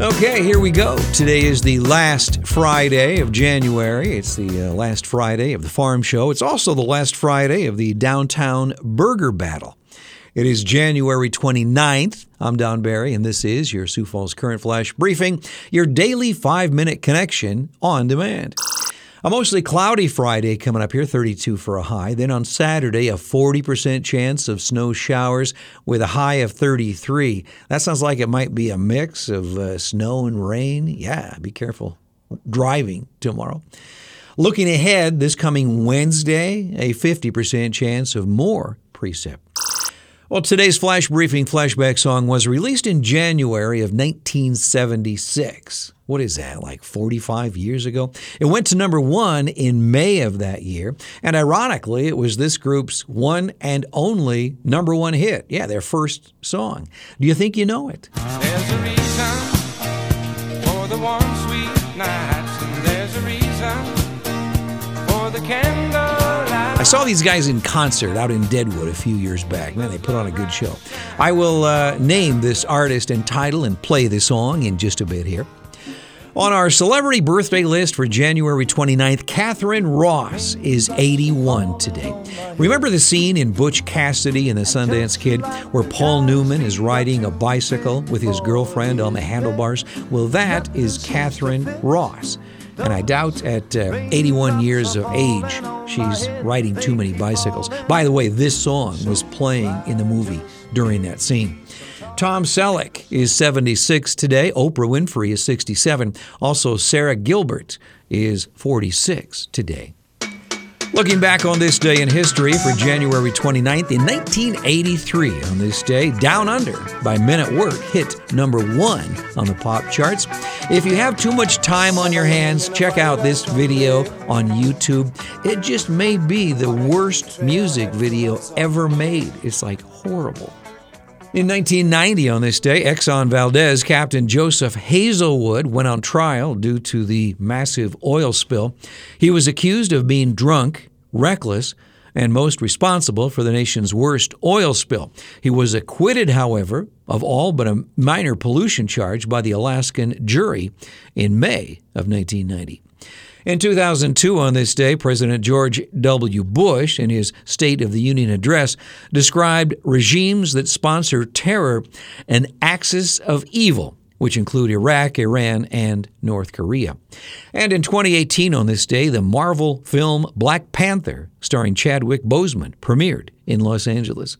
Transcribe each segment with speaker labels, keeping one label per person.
Speaker 1: Okay, here we go. Today is the last Friday of January. It's the uh, last Friday of the Farm Show. It's also the last Friday of the Downtown Burger Battle. It is January 29th. I'm Don Barry, and this is your Sioux Falls Current Flash Briefing, your daily five minute connection on demand. A mostly cloudy Friday coming up here, 32 for a high. Then on Saturday, a 40% chance of snow showers with a high of 33. That sounds like it might be a mix of uh, snow and rain. Yeah, be careful driving tomorrow. Looking ahead, this coming Wednesday, a 50% chance of more precip. Well, today's flash briefing flashback song was released in January of 1976. What is that, like 45 years ago? It went to number one in May of that year, and ironically, it was this group's one and only number one hit. Yeah, their first song. Do you think you know it?
Speaker 2: There's a reason for the warm, sweet nights, and there's a reason for the candlelight.
Speaker 1: I saw these guys in concert out in Deadwood a few years back. Man, they put on a good show. I will uh, name this artist and title and play the song in just a bit here. On our celebrity birthday list for January 29th, Katharine Ross is 81 today. Remember the scene in Butch Cassidy and the Sundance Kid where Paul Newman is riding a bicycle with his girlfriend on the handlebars? Well, that is Katharine Ross. And I doubt at uh, 81 years of age, she's riding too many bicycles. By the way, this song was playing in the movie during that scene. Tom Selleck is 76 today. Oprah Winfrey is 67. Also, Sara Gilbert is 46 today. Looking back on this day in history for January 29th, in 1983, on this day, Down Under by Men at Work hit number one on the pop charts. If you have too much time on your hands, check out this video on YouTube. It just may be the worst music video ever made. It's like horrible. In 1990, on this day, Exxon Valdez Captain Joseph Hazelwood went on trial due to the massive oil spill. He was accused of being drunk, reckless, and most responsible for the nation's worst oil spill. He was acquitted, however, of all but a minor pollution charge by the Alaskan jury in May of 1990. In 2002, on this day, President George W. Bush, in his State of the Union address, described regimes that sponsor terror an axis of evil, which include Iraq, Iran, and North Korea. And in 2018, on this day, the Marvel film Black Panther, starring Chadwick Boseman, premiered in Los Angeles.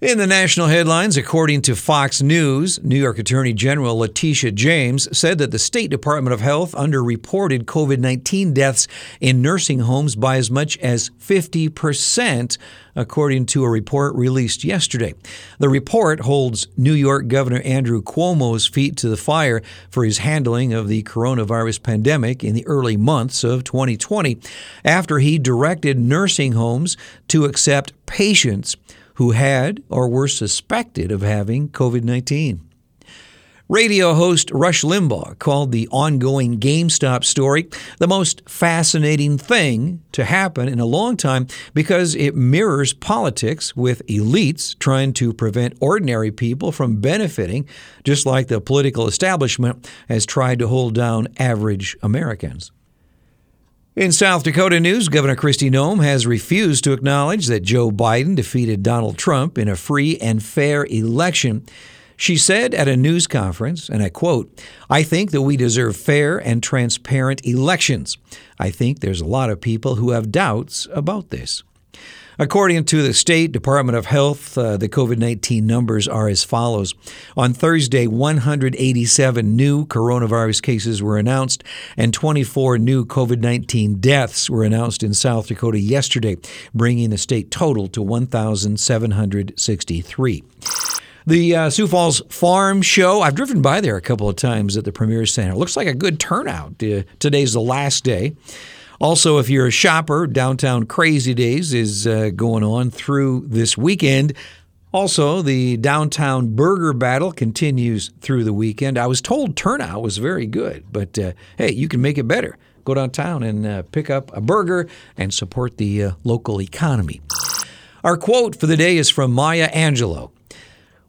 Speaker 1: In the national headlines, according to Fox News, New York Attorney General Letitia James said that the State Department of Health underreported COVID 19 deaths in nursing homes by as much as 50%, according to a report released yesterday. The report holds New York Governor Andrew Cuomo's feet to the fire for his handling of the coronavirus pandemic in the early months of 2020, after he directed nursing homes to accept patients who had or were suspected of having COVID 19. Radio host Rush Limbaugh called the ongoing GameStop story the most fascinating thing to happen in a long time because it mirrors politics with elites trying to prevent ordinary people from benefiting, just like the political establishment has tried to hold down average Americans. In South Dakota news, Governor Kristi Noem has refused to acknowledge that Joe Biden defeated Donald Trump in a free and fair election. She said at a news conference, and I quote, I think that we deserve fair and transparent elections. I think there's a lot of people who have doubts about this. According to the State Department of Health, uh, the COVID 19 numbers are as follows. On Thursday, 187 new coronavirus cases were announced, and 24 new COVID 19 deaths were announced in South Dakota yesterday, bringing the state total to 1,763. The uh, Sioux Falls Farm Show, I've driven by there a couple of times at the Premier Center. Looks like a good turnout. Uh, today's the last day. Also, if you're a shopper, Downtown Crazy Days is uh, going on through this weekend. Also, the downtown burger battle continues through the weekend. I was told turnout was very good, but uh, hey, you can make it better. Go downtown and uh, pick up a burger and support the uh, local economy. Our quote for the day is from Maya Angelou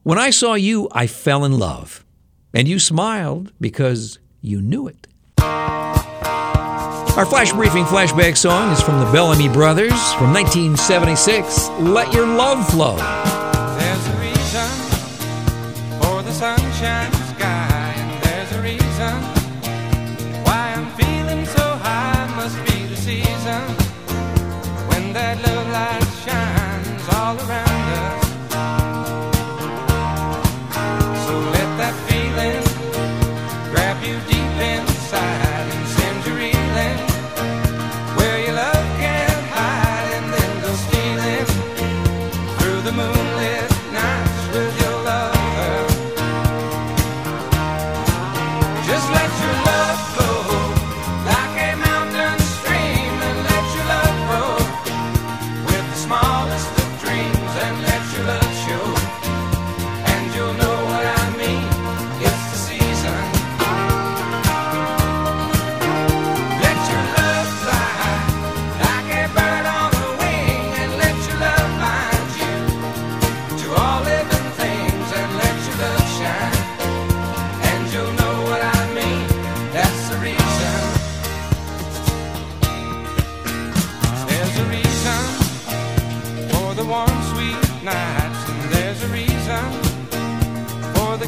Speaker 1: When I saw you, I fell in love, and you smiled because you knew it. Our flash briefing flashback song is from the Bellamy Brothers from 1976 Let Your Love Flow.
Speaker 2: There's a reason for the sunshine sky, and there's a reason why I'm feeling so high. Must be the season when that love light shines all around.